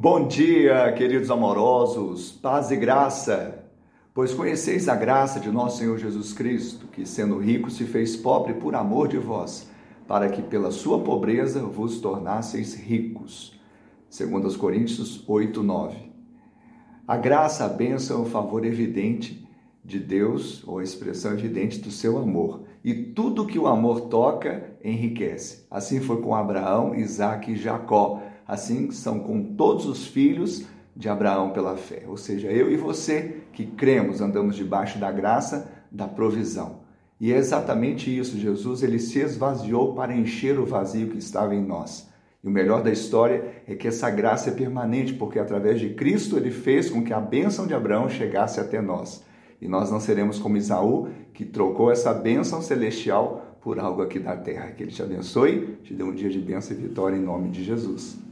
Bom dia, queridos amorosos, paz e graça. Pois conheceis a graça de nosso Senhor Jesus Cristo, que sendo rico se fez pobre por amor de vós, para que pela sua pobreza vos tornasseis ricos. Segundo Coríntios 8, 9. A graça, a bênção, o favor evidente de Deus, ou a expressão evidente do seu amor. E tudo que o amor toca enriquece. Assim foi com Abraão, Isaac e Jacó assim são com todos os filhos de Abraão pela fé. Ou seja, eu e você que cremos, andamos debaixo da graça da provisão. E é exatamente isso, Jesus, ele se esvaziou para encher o vazio que estava em nós. E o melhor da história é que essa graça é permanente, porque através de Cristo ele fez com que a bênção de Abraão chegasse até nós. E nós não seremos como Isaú, que trocou essa bênção celestial por algo aqui da terra. Que ele te abençoe, te dê um dia de bênção e vitória em nome de Jesus.